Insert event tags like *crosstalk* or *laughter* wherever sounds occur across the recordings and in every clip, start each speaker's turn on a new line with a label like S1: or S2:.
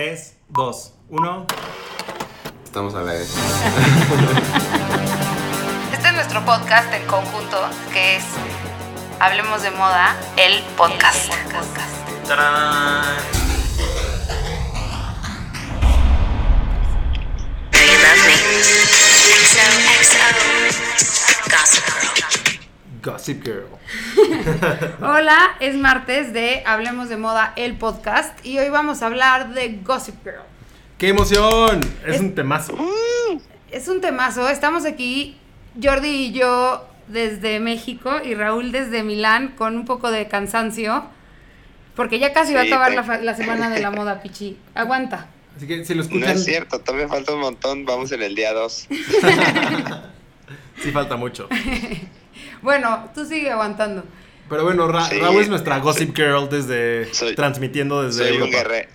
S1: 3, 2, 1.
S2: Estamos a la vez.
S3: Este es nuestro podcast en conjunto, que es Hablemos de Moda, el podcast.
S1: ¡Tarán! Gossip Girl. *laughs*
S4: Hola, es martes de Hablemos de Moda, el podcast, y hoy vamos a hablar de Gossip Girl.
S1: ¡Qué emoción! Es,
S4: Es-
S1: un temazo.
S4: Es un temazo, estamos aquí, Jordi y yo desde México y Raúl desde Milán con un poco de cansancio, porque ya casi va a acabar la, semana de la moda, Pichi. Aguanta.
S1: Así que si lo
S2: No es cierto, todavía falta un montón. Vamos en el día 2. *laughs*
S1: sí falta mucho. *laughs*
S4: Bueno, tú sigue aguantando.
S1: Pero bueno, Ra-
S2: Sí.
S1: Raúl es nuestra Gossip Girl desde
S2: Soy-
S1: transmitiendo desde
S2: Soy un
S1: Europa.
S2: guerrero.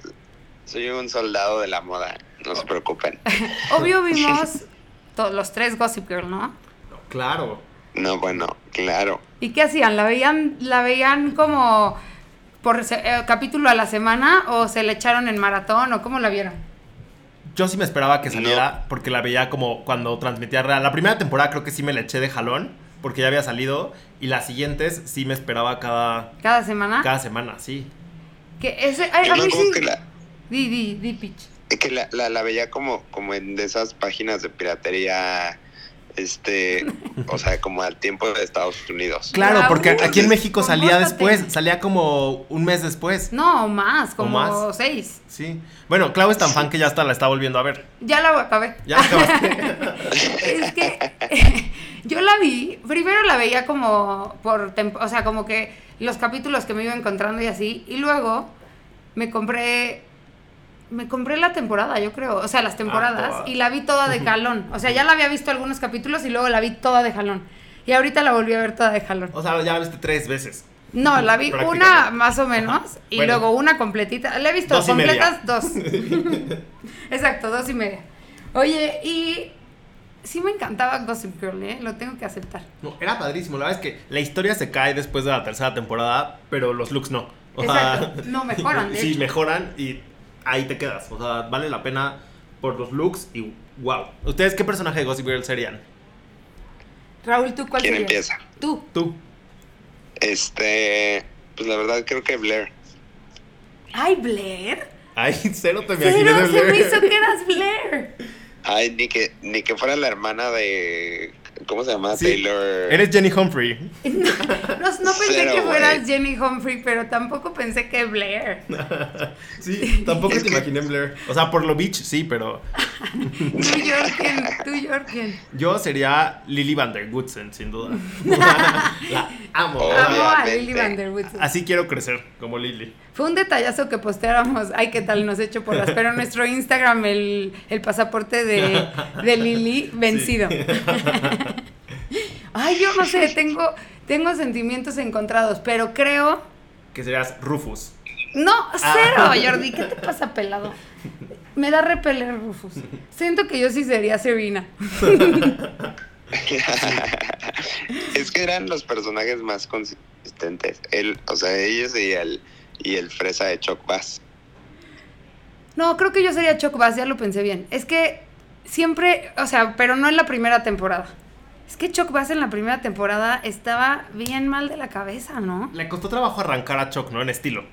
S2: Soy un soldado de la moda. No se preocupen. *laughs*
S4: Obvio vimos los tres Gossip Girl, ¿no?
S1: Claro.
S2: No, bueno, claro.
S4: ¿Y qué hacían? ¿La veían, la veían como por eh, capítulo a la semana o se le echaron en maratón o cómo la vieron?
S1: Yo sí me esperaba que
S2: No.
S1: saliera porque la veía como cuando transmitía real. La primera temporada creo que sí me la eché de jalón porque ya había salido y las siguientes sí me esperaba cada,
S4: ¿Cada semana?
S1: cada semana, sí.
S4: Que ese, ay, a mí sí.
S2: que la,
S4: Di, di, di, pitch.
S2: que la, la, la veía como, como en de esas páginas de piratería. Este, *laughs* o sea, como al tiempo de Estados Unidos.
S1: Claro, porque aquí en México salía después, salía como un mes después.
S4: No, más, como
S1: más?
S4: seis.
S1: Sí. Bueno, Clau es tan fan que ya hasta la está volviendo a ver.
S4: Ya la acabé.
S1: Ya acabaste. *laughs*
S4: es que *laughs* yo la vi, primero la veía como por, o sea, como que los capítulos que me iba encontrando y así, y luego me compré, me compré la temporada, yo creo, o sea, las temporadas,
S1: toda.
S4: y la vi toda de jalón, o sea, ya la había visto algunos capítulos y luego la vi toda de jalón, y ahorita la volví a ver toda de jalón.
S1: o sea, ya la viste tres veces.
S4: No, la vi una más o menos, y
S1: Bueno.
S4: luego una completita, la he visto
S1: Dos
S4: completas dos. *laughs* Exacto, dos y media. Oye, y sí me encantaba Gossip Girl, ¿eh? Lo tengo que aceptar.
S1: No, era padrísimo. La verdad es que la historia se cae después de la tercera temporada, pero los looks no. O sea,
S4: Exacto. No, *laughs* mejoran,
S1: sí,
S4: hecho.
S1: mejoran y ahí te quedas. O sea, vale la pena por los looks y wow. ¿Ustedes qué personaje de Gossip Girl serían?
S4: Raúl, ¿tú cuál
S2: ¿Quién
S4: serías?
S2: empieza?
S4: Tú.
S1: Tú.
S2: Este, pues la verdad creo que Blair.
S4: Ay, Blair.
S1: Ay, *laughs* cero te imaginé
S4: Cero,
S1: de
S4: se me
S1: Blair.
S4: hizo que eras Blair. *laughs*
S2: Ay, ni que, ni que fuera la hermana de. ¿Cómo se llama?
S1: Sí,
S2: Taylor.
S1: Eres Jenny Humphrey.
S4: No, no pensé
S2: Cero,
S4: que fueras
S2: güey.
S4: Jenny Humphrey, pero tampoco pensé que Blair. *laughs*
S1: sí, tampoco
S2: Es
S1: te
S2: que-
S1: imaginé Blair. O sea, por lo beach, sí, pero *laughs*
S4: Tú, Jorgen, tú, Jorgen.
S1: yo sería Lily Van der Woodsen, sin duda. *laughs* la amo. O sea,
S4: Amo a
S2: Obviamente.
S4: Lily Van der Woodsen.
S1: Así quiero crecer, como Lily.
S4: Fue un detallazo que posteáramos, ay, qué tal nos echo por las, pero en nuestro Instagram el, el pasaporte de, de Lili *laughs* vencido. *laughs* ay, yo no sé, tengo, tengo sentimientos encontrados, pero creo...
S1: Que serías Rufus.
S4: No,
S1: Ah.
S4: cero, *laughs* Jordi, ¿qué te pasa, pelado? Me da repeler, Rufus. Siento que yo sí sería Serena.
S2: es que eran los personajes más consistentes. Él, o sea, ellos y el, y el fresa de Chuck Bass.
S4: No, creo que yo sería Chuck Bass, ya lo pensé bien. Es que siempre, o sea, pero no en la primera temporada. Es que Chuck Bass en la primera temporada estaba bien mal de la cabeza, ¿no?
S1: Le costó trabajo arrancar a Chuck, ¿no? En estilo.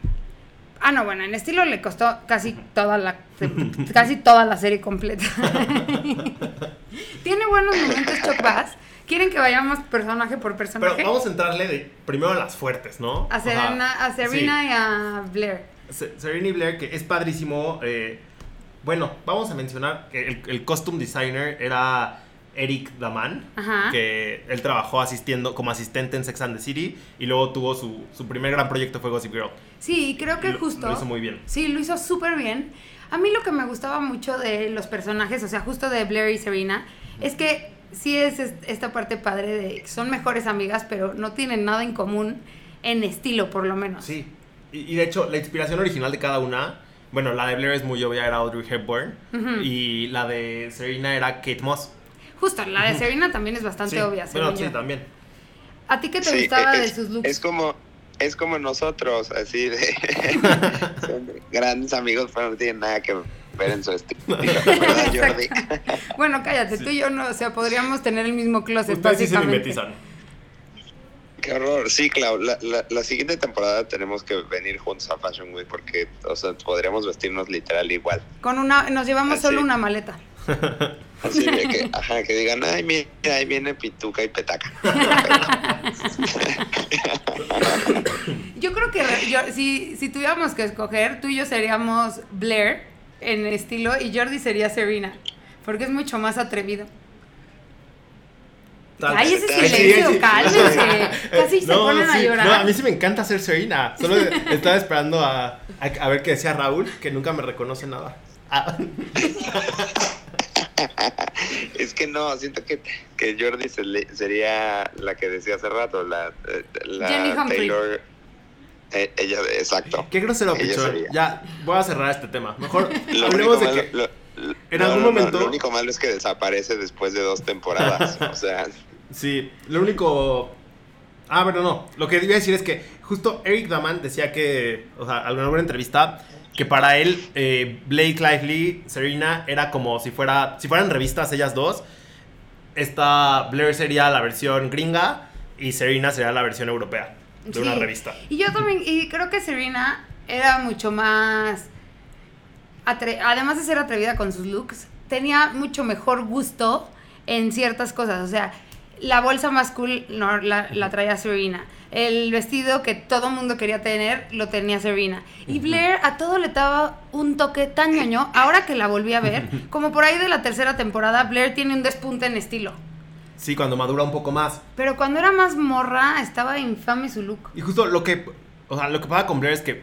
S4: Ah, no, bueno, en estilo le costó casi toda la *laughs* casi toda la serie completa. *laughs* Tiene buenos momentos Chuck Bass. ¿Quieren que vayamos personaje por
S1: Pero
S4: personaje?
S1: vamos a entrarle de, primero a las fuertes, ¿no?
S4: a Serena, a Serena
S1: sí.
S4: y a Blair.
S1: Se- Serena y Blair, que es padrísimo. eh, bueno, vamos a mencionar que el, el costume designer era Eric Daman,
S4: Ajá.
S1: que él trabajó asistiendo como asistente en Sex and the City y luego tuvo su, su primer gran proyecto fue Gossip Girl.
S4: Sí, creo que
S1: Lo-
S4: justo.
S1: Lo hizo muy bien.
S4: Sí, lo hizo súper bien. A mí lo que me gustaba mucho de los personajes, o sea, justo de Blair y Serena, es que sí es es- esta parte padre de que son mejores amigas, pero no tienen nada en común en estilo, por lo menos.
S1: Sí. Y, y de hecho, la inspiración original de cada una, bueno, la de Blair es muy obvia, era Audrey Hepburn. Y la de Serena era Kate Moss.
S4: Justo, la de Serena también es bastante
S1: Sí,
S4: obvia,
S1: Bueno, sí, también.
S4: ¿A ti qué te
S2: Sí,
S4: gustaba de sus looks?
S2: es como es como nosotros, así de *laughs* *laughs* Son grandes amigos, pero no tienen nada que ver en su estilo. *laughs* ¿Verdad, Jordi? *laughs*
S4: Bueno, cállate, tú y yo no, o sea, podríamos tener el mismo closet,
S1: Ustedes sí se
S4: básicamente.
S1: mimetizan.
S2: Qué horror. Sí, Clau, la, la, la siguiente temporada tenemos que venir juntos a Fashion Week porque, o sea, podríamos vestirnos literal igual.
S4: Con una, nos llevamos solo una maleta. *laughs*
S2: Así de que, ajá, que digan, ay, mira, ahí viene Pituca y Petaca.
S4: Yo creo que yo, si, si tuviéramos que escoger, tú y yo seríamos Blair en estilo y Jordi sería Serena, porque es mucho más atrevido.
S1: Tal-
S4: Ay, ese
S2: sí,
S4: silencio,
S1: sí.
S4: cálmense. *laughs* Casi se
S1: No,
S4: ponen a llorar.
S1: No, a mí sí me encanta ser Serena. Solo *laughs* estaba esperando a, a, a ver qué decía Raúl, que nunca me reconoce nada. Ah, *laughs*
S2: Es que no, siento que, que Jordi se le- sería la que decía hace rato, la, eh, la
S4: Jenny Humphrey.
S2: Eh, ella, exacto.
S1: qué grosero, pichón. Ya, voy a cerrar este tema. Mejor *laughs*
S2: Lo
S1: hablemos de
S2: malo,
S1: que.
S2: lo- lo-
S1: en algún momento-
S2: lo único malo es que desaparece después de dos temporadas. o *laughs* sea,
S1: Sí, lo único. Ah, bueno, no. Lo que iba a decir es que justo Eric Daman decía que, o sea, en alguna entrevista, que para él eh, Blake Lively, Serena, era como si fuera, si fueran revistas ellas dos. Esta Blair sería la versión gringa y Serena sería la versión europea de una revista.
S4: Y yo también, y creo que Serena era mucho más, atre- además de ser atrevida con sus looks, tenía mucho mejor gusto en ciertas cosas. O sea, la bolsa más cool no, la, la traía Serena. El vestido que todo mundo quería tener lo tenía Serena. Y Blair a todo le daba un toque tan ñoño. Ahora que la volví a ver, *laughs* como por ahí de la tercera temporada, Blair tiene un despunte en estilo.
S1: Sí, cuando madura un poco más.
S4: Pero cuando era más morra, estaba infame su look.
S1: Y justo lo que, o sea, lo que pasa con Blair es que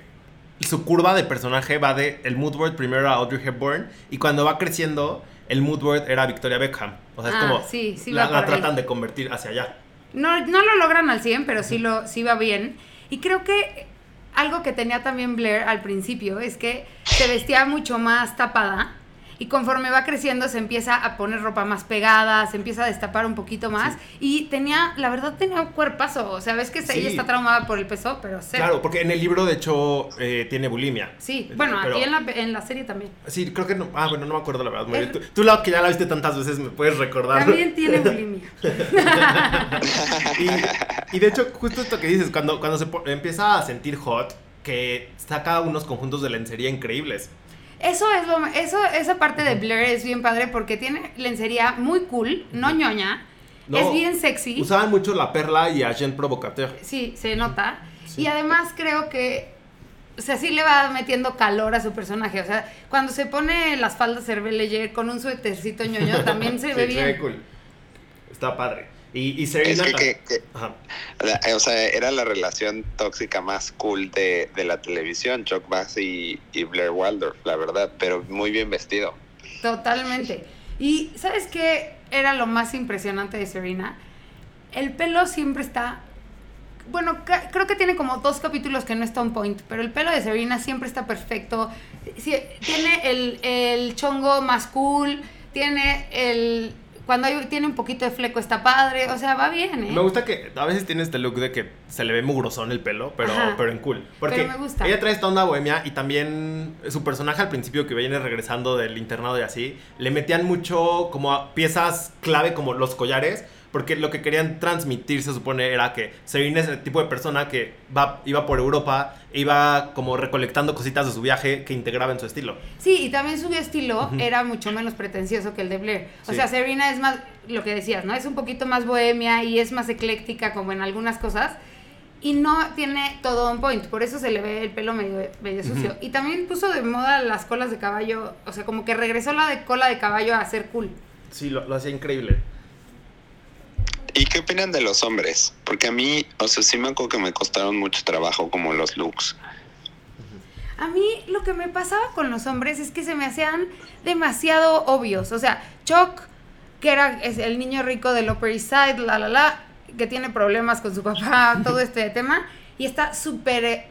S1: su curva de personaje va de el mood board primero a Audrey Hepburn y cuando va creciendo el mood board era Victoria Beckham. O sea, es
S4: Ah,
S1: como
S4: sí, sí
S1: la, tratan de convertir hacia allá.
S4: No, no lo logran al 100, pero sí, lo, sí va bien. Y creo que algo que tenía también Blair al principio es que se vestía mucho más tapada y conforme va creciendo se empieza a poner ropa más pegada, se empieza a destapar un poquito más y tenía, la verdad tenía un cuerpazo, o sea, ves que
S1: Sí.
S4: ella está traumada por el peso, pero cero.
S1: Claro, porque en el libro de hecho eh, tiene bulimia.
S4: Sí, bueno,
S1: Pero-
S4: aquí en la, en la serie también.
S1: Sí, creo que no. Ah, bueno, no me acuerdo la verdad.
S4: El-
S1: Tú, tú la que ya la viste tantas veces me puedes recordar.
S4: También tiene *laughs* bulimia.
S1: y, y de hecho, justo esto que dices, cuando, cuando se empieza a sentir hot, que saca unos conjuntos de lencería increíbles.
S4: Eso es lo, eso, esa parte de Blair es bien padre porque tiene lencería muy cool, no ñoña,
S1: No,
S4: es bien sexy.
S1: Usaban mucho la perla y Agent Provocateur.
S4: Sí, se nota.
S1: Sí.
S4: Y además creo que, o sea, sí le va metiendo calor a su personaje. O sea, cuando se pone las faldas Hervé con un suétercito ñoño, también se *laughs* ve bien.
S1: cool. Está padre. Y, y
S2: es
S1: Serena.
S2: que, que- que-
S1: Ajá.
S2: la- o sea, era la relación tóxica más cool de, de la televisión, Chuck Bass y, y Blair Waldorf, la verdad, pero muy bien vestido.
S4: Totalmente. Y ¿sabes qué era lo más impresionante de Serena? El pelo siempre está... Bueno, creo que tiene como dos capítulos que no está on point, pero el pelo de Serena siempre está perfecto. Sí, tiene el, el chongo más cool, tiene el... Cuando hay- tiene un poquito de fleco está padre, o sea, va bien, ¿eh?
S1: Me gusta que a veces tiene este look de que se le ve mugrosón el pelo, pero,
S4: Ajá.
S1: pero en cool. Porque
S4: Pero me gusta.
S1: ella trae esta onda bohemia y también su personaje al principio que viene regresando del internado y así, le metían mucho como a piezas clave como los collares, porque lo que querían transmitir se supone era que Serena es el tipo de persona que va, iba por Europa, iba como recolectando cositas de su viaje que integraba en su estilo.
S4: Sí, y también su estilo era mucho menos pretencioso que el de Blair. O
S1: Sí.
S4: sea, Serena es más, lo que decías, ¿no? Es un poquito más bohemia y es más ecléctica como en algunas cosas. Y no tiene todo on point, por eso se le ve el pelo medio, medio sucio. Y también puso de moda las colas de caballo, o sea, como que regresó la de cola de caballo a ser cool.
S1: Sí, lo, lo hacía increíble.
S2: ¿Y qué opinan de los hombres? Porque a mí, o sea, sí me acuerdo que me costaron mucho trabajo como los looks.
S4: A mí lo que me pasaba con los hombres es que se me hacían demasiado obvios. O sea, Chuck, que era el niño rico del Upper East Side, la la la, que tiene problemas con su papá, *laughs* todo este tema, y está súper eh,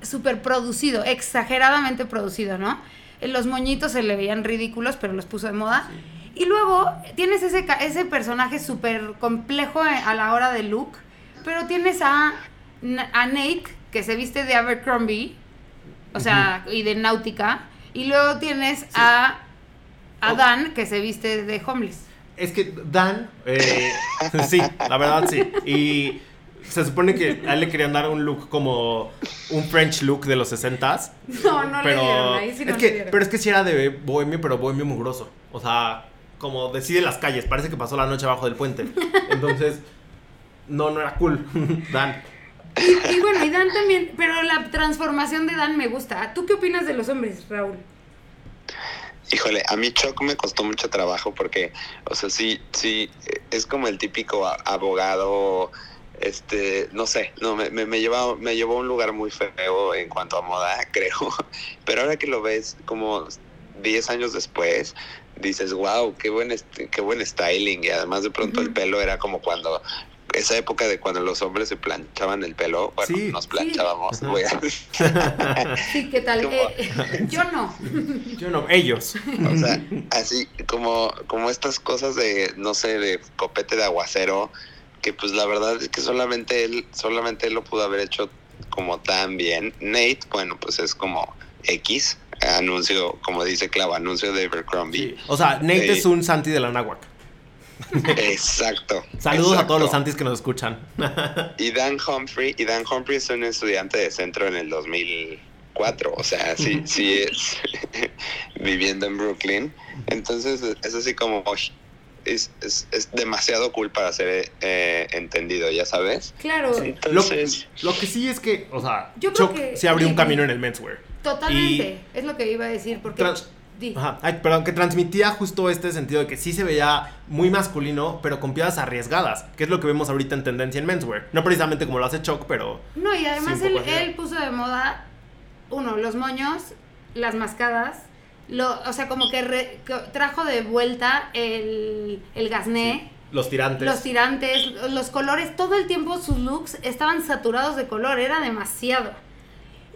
S4: súper producido, exageradamente producido, ¿no? Eh, Los moñitos se le veían ridículos, pero los puso de moda. Y luego tienes ese, ese personaje súper complejo eh, a la hora de look, pero tienes a, a Nate, que se viste de Abercrombie, o sea, y de náutica. Y luego tienes a, a
S1: Oh.
S4: Dan, que se viste de homeless.
S1: Es que Dan, eh, *laughs* sí, la verdad sí. Y se supone que a él le querían dar un look como un French look de los 60s.
S4: No, no le
S1: pero
S4: dieron, ahí sí no
S1: es
S4: le
S1: que,
S4: dieron.
S1: pero es que sí era de bohemio, pero bohemio mugroso. O sea, como decide las calles, parece que pasó la noche abajo del puente. Entonces, no, no era cool, *laughs* Dan.
S4: Y bueno, y Dan también, pero la transformación de Dan me gusta. ¿Tú qué opinas de los hombres, Raúl?
S2: Híjole, a mí Chuck me costó mucho trabajo porque, o sea, sí, sí, es como el típico abogado, este, no sé, no, me, me, me lleva, me llevó a un lugar muy feo en cuanto a moda, *laughs* creo, pero ahora que lo ves como 10 años después, dices, wow, qué buen, qué buen styling, y además de pronto el pelo era como cuando... Esa época de cuando los hombres se planchaban el pelo, bueno,
S1: Sí.
S2: nos planchábamos,
S1: Ajá.
S2: voy a- *laughs*
S4: Sí, ¿qué tal? Eh, yo no. *laughs*
S1: Yo no, ellos.
S2: O sea, así como, como estas cosas de, no sé, de copete de aguacero, que pues la verdad es que solamente él, solamente él lo pudo haber hecho como tan bien. Nate, bueno, pues es como X, anuncio, como dice Clavo, anuncio de Abercrombie.
S1: Sí. O sea, Nate es un Santi de la náhuac.
S2: Exacto.
S1: Saludos a todos los Santis que nos escuchan. *laughs*
S2: Y Dan Humphrey, y Dan Humphrey es un estudiante de centro en el 2004, o sea, sí, sí es *laughs* viviendo en Brooklyn. Entonces es así como, es, es, es demasiado cool para ser eh, entendido, ya sabes.
S4: Claro,
S1: lo,
S2: Entonces,
S1: lo que sí es que, o sea,
S4: Yo creo
S1: Chuck
S4: que-
S1: se abrió un camino en el menswear.
S4: Totalmente. Es lo que iba a decir, porque...
S1: Trans-. Ajá, ay, perdón, que transmitía justo este sentido de que sí se veía muy masculino, pero con piezas arriesgadas, que es lo que vemos ahorita en tendencia en menswear. No precisamente como lo hace Chuck, pero
S4: No, y además
S1: Sí,
S4: él, él puso de moda, uno, los moños, las mascadas, lo, o sea, como que, re- que trajo de vuelta el, el gasné,
S1: los tirantes.
S4: los tirantes, los colores, todo el tiempo sus looks estaban saturados de color, era demasiado.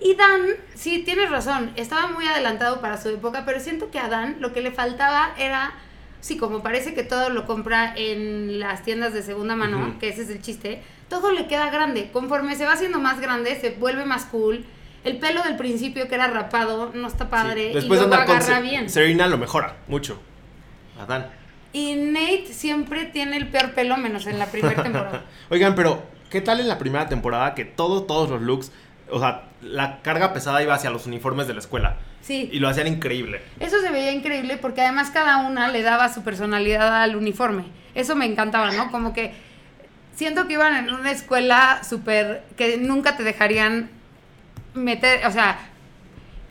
S4: Y Dan, sí, tienes razón, estaba muy adelantado para su época, pero siento que a Dan lo que le faltaba era, sí, como parece que todo lo compra en las tiendas de segunda mano, que ese es el chiste, todo le queda grande. Conforme se va haciendo más grande, se vuelve más cool. El pelo del principio que era rapado no está
S1: Sí.
S4: padre
S1: Después
S4: y luego
S1: con
S4: agarra
S1: Se-
S4: bien.
S1: Serena lo mejora mucho. Adán.
S4: Y Nate siempre tiene el peor pelo menos en la primera *laughs* temporada.
S1: Oigan, pero ¿qué tal en la primera temporada que todos, todos los looks, o sea, la carga pesada iba hacia los uniformes de la escuela?
S4: Sí.
S1: Y lo hacían increíble.
S4: Eso se veía increíble porque además cada una le daba su personalidad al uniforme. Eso me encantaba, ¿no? Como que siento que iban en una escuela súper que nunca te dejarían meter, o sea,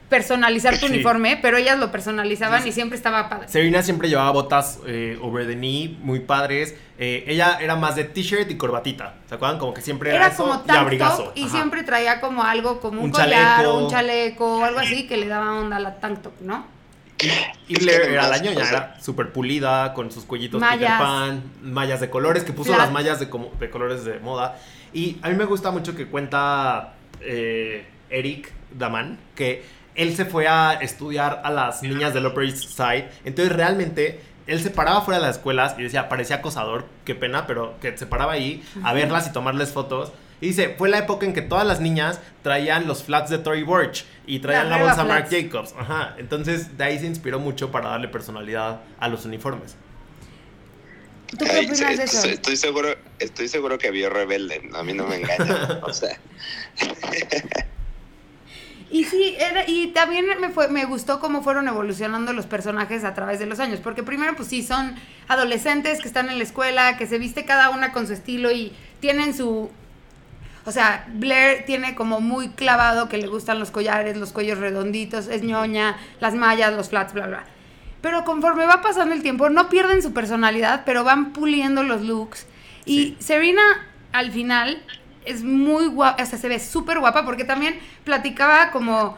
S4: personalizar tu
S1: Sí.
S4: uniforme, pero ellas lo personalizaban
S1: Sí.
S4: y siempre estaba padre.
S1: Serena siempre llevaba botas eh, over the knee, muy padres. Eh, ella era más de t-shirt y corbatita. ¿Se acuerdan? Como que siempre era,
S4: Era
S1: eso
S4: como
S1: y abrigazo.
S4: top y
S1: Ajá.
S4: siempre traía como algo como un,
S1: Un
S4: collar
S1: chaleco.
S4: o un chaleco o algo así *clears throat* que le daba onda a la tank top, ¿no?
S1: Y Blair era la ñoña,
S2: o sea-
S1: era súper pulida, con sus cuellitos
S4: Mallas.
S1: Peter Pan, mallas de colores, que puso
S4: Flat.
S1: las mallas de, como, de colores de moda. Y a mí me gusta mucho que cuenta eh, Eric Daman, que él se fue a estudiar a las niñas del Upper East Side. Entonces realmente él se paraba fuera de las escuelas y decía, parecía acosador, qué pena, pero que se paraba ahí a verlas y tomarles fotos. Y dice, fue la época en que todas las niñas traían los flats de Tory Burch y traían
S4: La
S1: la, bolsa Marc. Jacobs. Ajá. Entonces de ahí se inspiró mucho para darle personalidad a los uniformes.
S4: ¿Tú qué
S2: ay,
S4: opinas
S2: sí,
S4: de eso?
S2: estoy, estoy seguro, estoy seguro que vio Rebelde, a mí no me engaña, o sea, *laughs*
S4: Y sí, era, y también me, fue, me gustó cómo fueron evolucionando los personajes a través de los años, porque primero pues sí, son adolescentes que están en la escuela, que se viste cada una con su estilo y tienen su... O sea, Blair tiene como muy clavado que le gustan los collares, los cuellos redonditos, es ñoña, las mallas, los flats, bla, bla. Pero conforme va pasando el tiempo, no pierden su personalidad, pero van puliendo los looks. Y
S1: Sí.
S4: Serena, al final, es muy guapa, o sea, se ve súper guapa porque también platicaba como...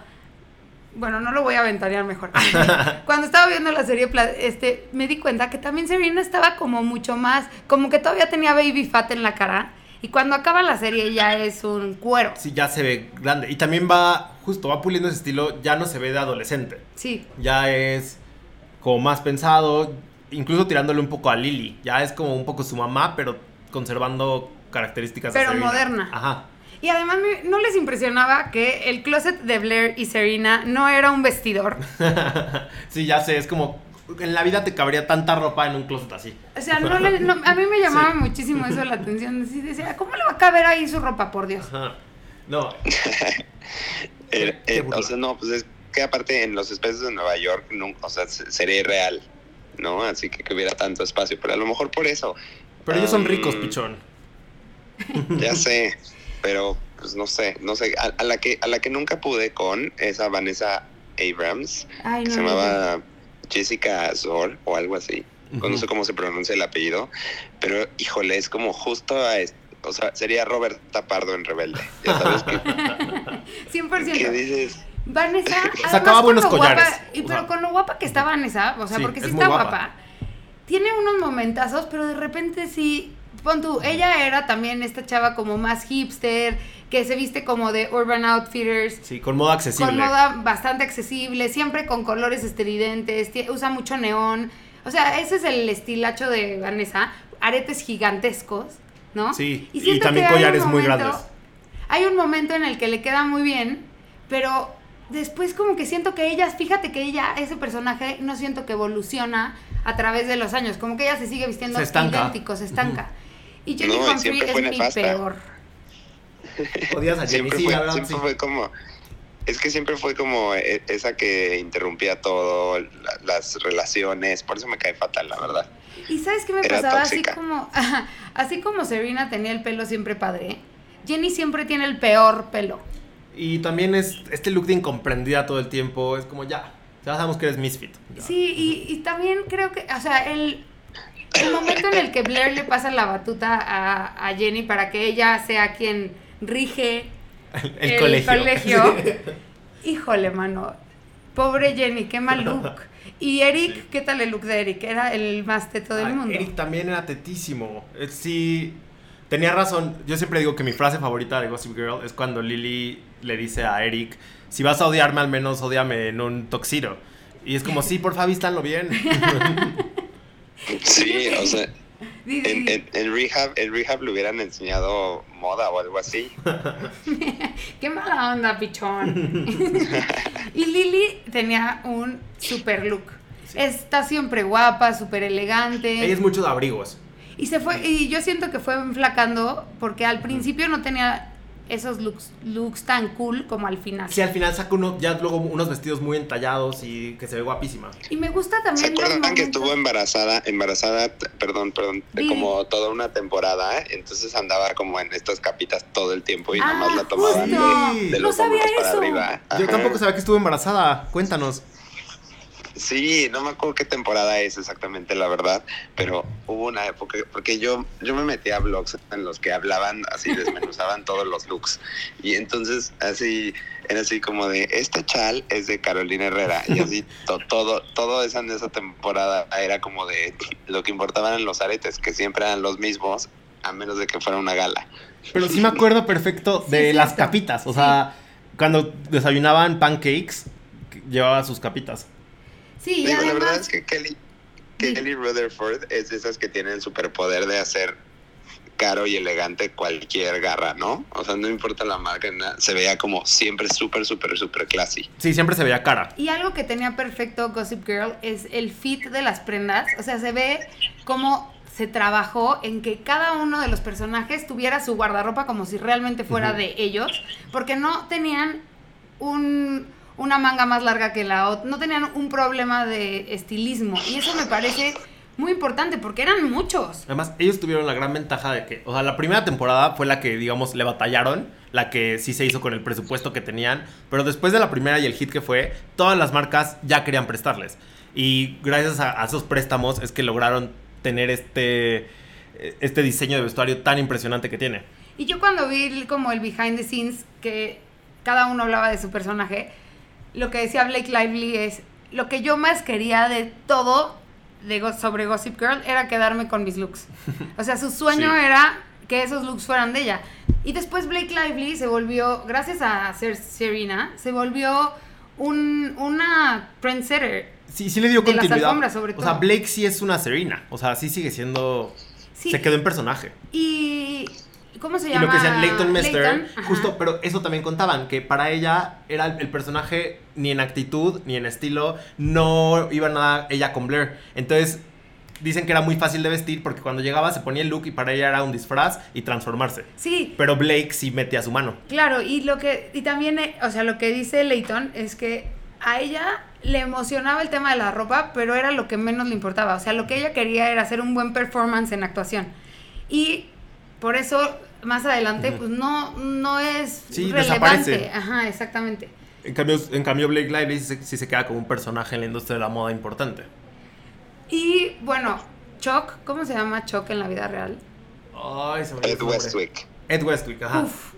S4: Bueno, no lo voy a aventanear mejor. *laughs* Cuando estaba viendo la serie, este, me di cuenta que también Serena estaba como mucho más, como que todavía tenía baby fat en la cara. Y cuando acaba la serie ya es un cuero.
S1: Sí, ya se ve grande. Y también va, justo, va puliendo ese estilo, ya no se ve de adolescente.
S4: Sí.
S1: Ya es como más pensado, incluso tirándole un poco a Lily. Ya es como un poco su mamá, pero conservando características de
S4: Pero moderna.
S1: Ajá.
S4: Y además no les impresionaba que el closet de Blair y Serena no era un vestidor. *laughs*
S1: sí, ya sé, es como. En la vida te cabría tanta ropa en un closet así.
S4: O sea, no le- no- a mí me llamaba
S1: Sí.
S4: muchísimo eso la *laughs* atención. Así decía, ¿cómo le va a caber ahí su ropa, por Dios?
S1: Ajá. No, *laughs*
S2: Eh, eh, o sea, no, pues es que aparte en los espacios de Nueva York, no, o sea, se- sería irreal, ¿no? Así que que hubiera tanto espacio, pero a lo mejor por eso.
S1: pero ellos son ricos, pichón. *laughs*
S2: Ya sé, pero pues no sé, no sé, a, a la que a la que nunca pude con esa Vanessa Abrams,
S4: Ay,
S2: que
S4: no.
S2: se
S4: no,
S2: llamaba Jessica Azor o algo así. No sé cómo se pronuncia el apellido, pero híjole, es como justo a o sea, sería Robert Tapardo en Rebelde. Ya sabes que, *laughs*
S4: no.
S2: que
S4: 100%.
S2: dices,
S4: Vanessa. *laughs* además,
S1: Sacaba buenos
S4: lo guapa-
S1: collares,
S4: y, pero con lo guapa que está Vanessa, o sea,
S1: Sí,
S4: porque sí
S1: es
S4: está
S1: guapa.
S4: guapa. Tiene unos momentazos, pero de repente sí. Pon tú, ella era también esta chava como más hipster, que se viste como de Urban Outfitters.
S1: Sí, con moda accesible.
S4: Con moda bastante accesible, siempre con colores estridentes, usa mucho neón. O sea, ese es el estilacho de Vanessa. Aretes gigantescos, ¿no?
S1: Sí, y
S4: siento
S1: también collares muy grandes.
S4: Hay un momento en el que le queda muy bien, pero después como que siento que ella, fíjate que ella, ese personaje, no siento que evoluciona a través de los años. Como que ella se sigue vistiendo
S1: Se estanca.
S4: idéntico, se estanca. Y Jenny
S2: No, y
S4: Humphrey
S2: siempre
S4: es
S2: fue
S4: mi
S2: nefasta.
S4: peor.
S1: Odias a Jenny,
S2: siempre
S1: sí,
S2: fue,
S1: la verdad,
S2: siempre
S1: sí.
S2: fue como es que siempre fue como e- esa que interrumpía todo la- las relaciones por eso me cae fatal la verdad
S4: ¿Y sabes qué me
S2: Era
S4: pasaba?
S2: tóxica.
S4: Así como, así como Serena tenía el pelo siempre padre, Jenny siempre tiene el peor pelo.
S1: Y también es este look de incomprendida todo el tiempo. Es como ya. Ya sabemos que eres misfit. Ya.
S4: Sí, y, y también creo que, o sea, el, el momento en el que Blair le pasa la batuta a, a Jenny para que ella sea quien rige
S1: El, colegio.
S4: colegio. *laughs* Híjole, mano. Pobre Jenny, qué mal look. Y Eric,
S1: Sí.
S4: ¿qué tal el look de Eric? Era el más teto del
S1: Ay,
S4: mundo.
S1: Eric también era tetísimo. Él sí. Tenía razón. Yo siempre digo que mi frase favorita de Gossip Girl es cuando Lily le dice a Eric: Si vas a odiarme, al menos odiame en un toxiro. Y es como, *laughs* sí, porfa, vístanlo bien. *laughs*
S2: sí o sea en, en rehab en rehab le hubieran enseñado moda o algo así *laughs*
S4: Qué mala onda, pichón. *laughs* y Lily tenía un super look. Está siempre guapa, súper elegante.
S1: Ella es mucho de abrigos.
S4: Y se fue, y yo siento que fue enflacando porque al principio no tenía esos looks, looks tan cool como al final.
S1: Sí, al final saca uno, ya luego unos vestidos muy entallados y que se ve guapísima.
S4: Y me gusta
S2: ¿Se
S4: también los
S2: acuerdan que estuvo embarazada, embarazada, perdón, perdón, como toda una temporada? ¿eh? Entonces andaba como en estas capitas todo el tiempo y
S4: Ah,
S2: nada más la tomaban
S4: justo.
S2: de, de
S4: No
S2: los
S4: sabía
S2: hombros para
S4: eso.
S2: arriba.
S1: Yo tampoco sabía que estuvo embarazada. Cuéntanos.
S2: Sí, no me acuerdo qué temporada es exactamente, la verdad, pero hubo una época, porque yo, yo me metí a blogs en los que hablaban, así *laughs* desmenuzaban todos los looks, y entonces así, era así como de, este chal es de Carolina Herrera, y así *laughs* to- todo, todo esa en esa temporada era como de, lo que importaban eran los aretes, que siempre eran los mismos, a menos de que fuera una gala.
S1: Pero sí me acuerdo perfecto
S4: Sí,
S1: de las capitas. O sea, cuando desayunaban pancakes, llevaba sus capitas.
S4: Sí,
S2: Digo, la verdad es que Kelly. Kelly Rutherford es de esas que tienen el superpoder de hacer caro y elegante cualquier garra, ¿no? O sea, no importa la marca, nada, se veía como siempre súper, súper, súper classy.
S1: Sí, siempre se veía cara.
S4: y algo que tenía perfecto Gossip Girl es el fit de las prendas. O sea, se ve cómo se trabajó en que cada uno de los personajes tuviera su guardarropa como si realmente fuera de ellos, porque no tenían un, una manga más larga que la otra, no tenían un problema de estilismo. Y eso me parece muy importante porque eran muchos.
S1: Además, ellos tuvieron la gran ventaja de que, o sea, la primera temporada fue la que, digamos, le batallaron, la que sí se hizo con el presupuesto que tenían, pero después de la primera y el hit que fue, todas las marcas ya querían prestarles. Y gracias a, a esos préstamos es que lograron tener este, este diseño de vestuario tan impresionante que tiene.
S4: Y yo cuando vi como el behind the scenes, que cada uno hablaba de su personaje, lo que decía Blake Lively es, lo que yo más quería de todo de Go- sobre Gossip Girl era quedarme con mis looks. O sea, su sueño
S1: Sí.
S4: era que esos looks fueran de ella. Y después Blake Lively se volvió, gracias a ser Serena, se volvió un, una trendsetter.
S1: Sí, sí le dio
S4: De las
S1: continuidad.
S4: alfombras, sobre
S1: O sea,
S4: todo.
S1: Blake sí es una Serena. O sea, sí sigue siendo.
S4: Sí.
S1: Se quedó en personaje.
S4: Y ¿Cómo se
S1: Y
S4: llama?
S1: lo que decían Leighton Mester, justo, pero eso también contaban, que para ella era el, el personaje ni en actitud ni en estilo, no iba nada ella con Blair. Entonces, dicen que era muy fácil de vestir porque cuando llegaba se ponía el look y para ella era un disfraz y transformarse.
S4: Sí,
S1: Pero Blake sí metía su mano.
S4: Claro, y lo que, y también, eh, o sea, lo que dice Leighton es que a ella le emocionaba el tema de la ropa, pero era lo que menos le importaba. O sea, lo que ella quería era hacer un buen performance en actuación. Y por eso, más adelante, pues no, no es
S1: Sí,
S4: relevante.
S1: desaparece.
S4: Ajá, exactamente.
S1: En cambio, en cambio Blake Lively sí, se- sí se queda como un personaje en la industria de la moda importante.
S4: Y bueno, Chuck, ¿cómo se llama Chuck en la vida real?
S1: Ay, se me olvidó
S2: Ed. Westwick.
S1: Ed Westwick, ajá.
S4: Uf,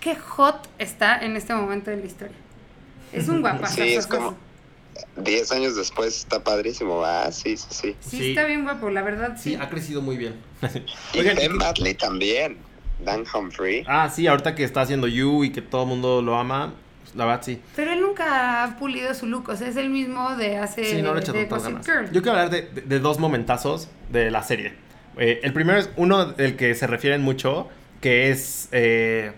S4: qué hot está en este momento de la historia. Es un guapazo.
S2: Sí, es como 10 años después está padrísimo. Ah, sí, sí, sí.
S4: Sí,
S1: Sí.
S4: está bien guapo, la verdad, sí.
S1: Sí, ha crecido muy bien. *laughs*
S2: Y
S1: Oigan,
S2: Ben Batley también. Dan Humphrey.
S1: Ah, sí, ahorita que está haciendo You y que todo el mundo lo ama, la verdad sí.
S4: Pero él nunca ha pulido su look, o sea, es el mismo de hace
S1: Sí, no le he echado
S4: de
S1: ganas.
S4: Girl.
S1: Yo quiero hablar de, de- de dos momentazos de la serie. Eh, el primero es uno del que se refieren mucho, que es... eh,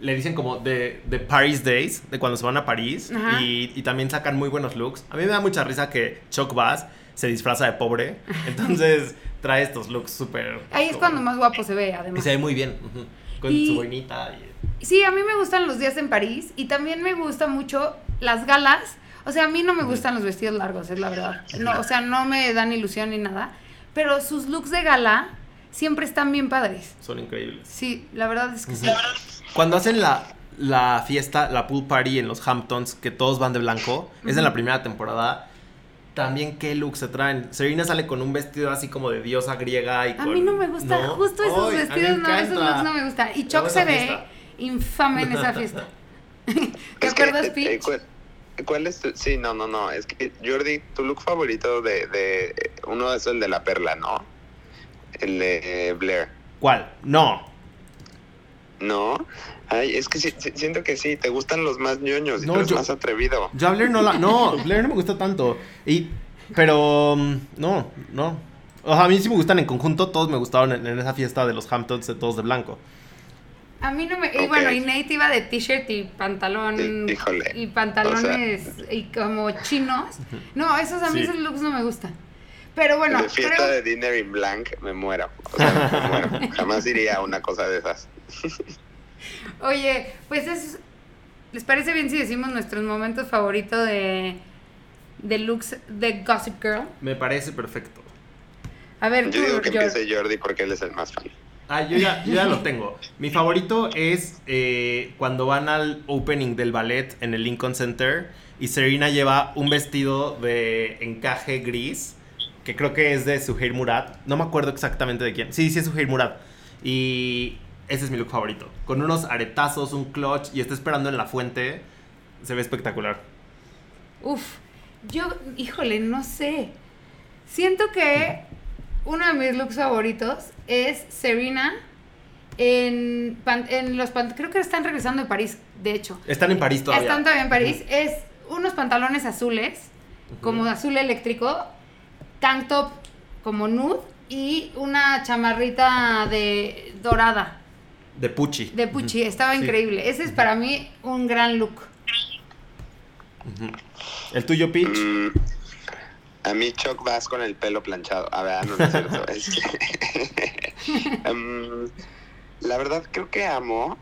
S1: le dicen como de, de Paris Days, de cuando se van a París, y, y también sacan muy buenos looks. A mí me da mucha risa que Chuck Bass se disfraza de pobre, *laughs* entonces trae estos looks súper...
S4: Ahí es
S1: como-
S4: cuando más guapo se ve,
S1: Y
S4: además.
S1: se ve muy bien, con
S4: Y-
S1: su boinita. Y,
S4: Sí, a mí me gustan los días en París y también me gusta mucho las galas. O sea, a mí no me gustan los vestidos largos, es la verdad. No, o sea, no me dan ilusión ni nada. Pero sus looks de gala siempre están bien padres.
S1: son increíbles.
S4: Sí, la verdad es que sí.
S1: Cuando hacen la, la fiesta, la pool party en los Hamptons, que todos van de blanco, es en la primera temporada. También qué look se traen. Serena sale con un vestido así como de diosa griega y
S4: A
S1: con-
S4: mí no me gusta,
S1: ¿no?
S4: justo esos vestidos, no, esos looks no me gustan. Y
S1: esa
S4: se ve infame en esa fiesta. *laughs* ¿Te
S2: Es que,
S4: acuerdas,
S2: eh, eh, cuál es tu- Sí, no, no, no. Es que, Jordi, tu look favorito de. de uno es el de la perla, ¿no? El de Blair.
S1: ¿Cuál? No.
S2: ¿No? Ay, es que sí, sí, siento que sí. Te gustan los más ñoños y
S1: No, yo-
S2: más atrevido.
S1: Yo a Blair no la. No, Blair no me gusta tanto. Y. Pero. mm, No, no. O sea, a mí sí me gustan en conjunto. Todos me gustaron en, en esa fiesta de los Hamptons, de todos de blanco.
S4: A mí no me. Y
S2: Ok.
S4: bueno, y Nate iba de t-shirt y pantalón.
S2: Sí, híjole.
S4: Y pantalones y como chinos. No, esos a mí
S1: Sí.
S4: esos looks no me gustan. Pero bueno,
S2: de fiesta
S4: creo.
S2: de dinner in blank, me muero. O sea, me muero. *laughs* Jamás iría a una cosa de esas. *laughs*
S4: Oye, pues es. ¿Les parece bien si decimos nuestros momentos favoritos de. de looks de Gossip Girl?
S1: Me parece perfecto.
S4: A ver,
S2: Yo
S4: tú,
S2: digo que
S4: George.
S2: empiece Jordi porque él es el más fan.
S1: Ah, yo ya, yo ya lo tengo. Mi favorito es eh, cuando van al opening del ballet en el Lincoln Center y Serena lleva un vestido de encaje gris, que creo que es de Suhair Murad. No me acuerdo exactamente de quién. Sí, sí es Suhair Murad. Y ese es mi look favorito. Con unos aretazos, un clutch y está esperando en la fuente. Se ve espectacular.
S4: Uf, yo, híjole, no sé. Siento que uno de mis looks favoritos es Serena en, pan- en los pan- creo que están regresando de París, de hecho.
S1: Están en París todavía.
S4: Están todavía en París. Es unos pantalones azules, como azul eléctrico, tank top como nude y una chamarrita de dorada
S1: De Pucci.
S4: de Pucci. Estaba
S1: Sí.
S4: increíble. Ese es para mí un gran look.
S1: El tuyo, Peach.
S2: Mm, a mí Chuck Bass con el pelo planchado. A ver, no, no es cierto. Este, *laughs* em, la verdad creo que amo.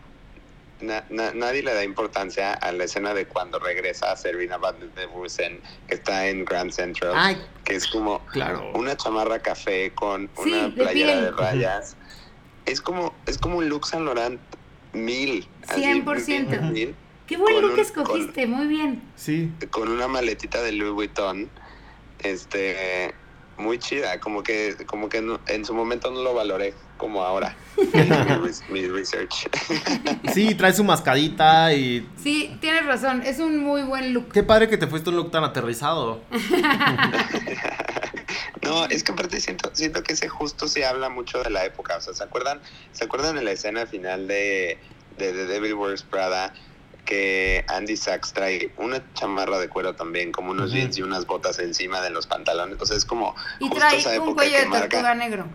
S2: na- na- nadie le da importancia a la escena de cuando regresa a Serena Van de Busen, que está en Grand Central,
S1: Ay,
S2: que es como
S1: claro.
S2: una chamarra café con
S4: Sí,
S2: una playera de rayas. Es como, es como un look Saint Laurent mil. así,
S4: 100%.
S2: mil, mil,
S4: Qué buen
S2: Con
S4: look
S2: un-
S4: escogiste, muy bien.
S1: Sí.
S2: con una maletita de Louis Vuitton, este, muy chida, como que, como que no- en su momento no lo valoré como ahora. *laughs* mi research. *laughs*
S1: Sí, trae su mascadita y
S4: Sí, tienes razón, es un muy buen look.
S1: Qué padre que te fuiste un look tan aterrizado. *laughs*
S2: No, es que aparte siento, siento que ese justo sí habla mucho de la época. O sea, ¿se acuerdan? ¿Se acuerdan de la escena final de, de The Devil Wears Prada? Que Andy Sachs trae una chamarra de cuero también, como unos jeans y unas botas encima de los pantalones. O sea, es como
S4: Y
S2: justo esa
S4: trae un
S2: época
S4: cuello
S2: que
S4: de
S2: marca-
S4: tortuga negro.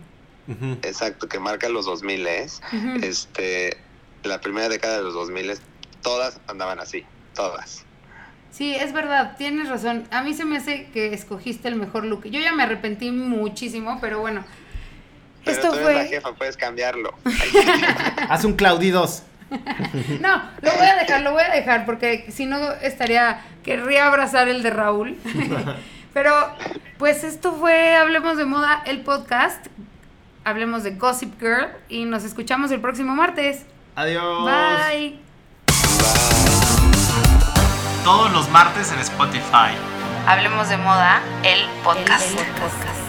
S2: Exacto, que marca los 2000
S4: Ujú.
S2: este, la primera década de los 2000 todas andaban así, todas.
S4: Sí, es verdad, tienes razón. A mí se me hace que escogiste el mejor look. Yo ya me arrepentí muchísimo, pero bueno.
S2: Pero
S4: Esto
S2: tú eres la
S4: fue...
S2: jefa, puedes cambiarlo. *laughs*
S1: Haz un Claudi 2. *laughs*
S4: No, lo voy a dejar, lo voy a dejar, porque si no estaría, querría abrazar el de Raúl. *laughs* Pero, pues esto fue Hablemos de Moda, el podcast. Hablemos de Gossip Girl y nos escuchamos el próximo martes.
S1: Adiós.
S4: Bye.
S1: Todos los martes en Spotify.
S3: Hablemos de moda, el podcast.
S4: El podcast.